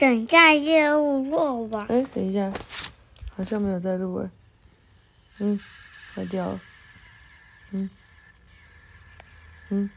等下业务做完。哎，等一下，好像没有在录哎。嗯，坏掉了。嗯，嗯。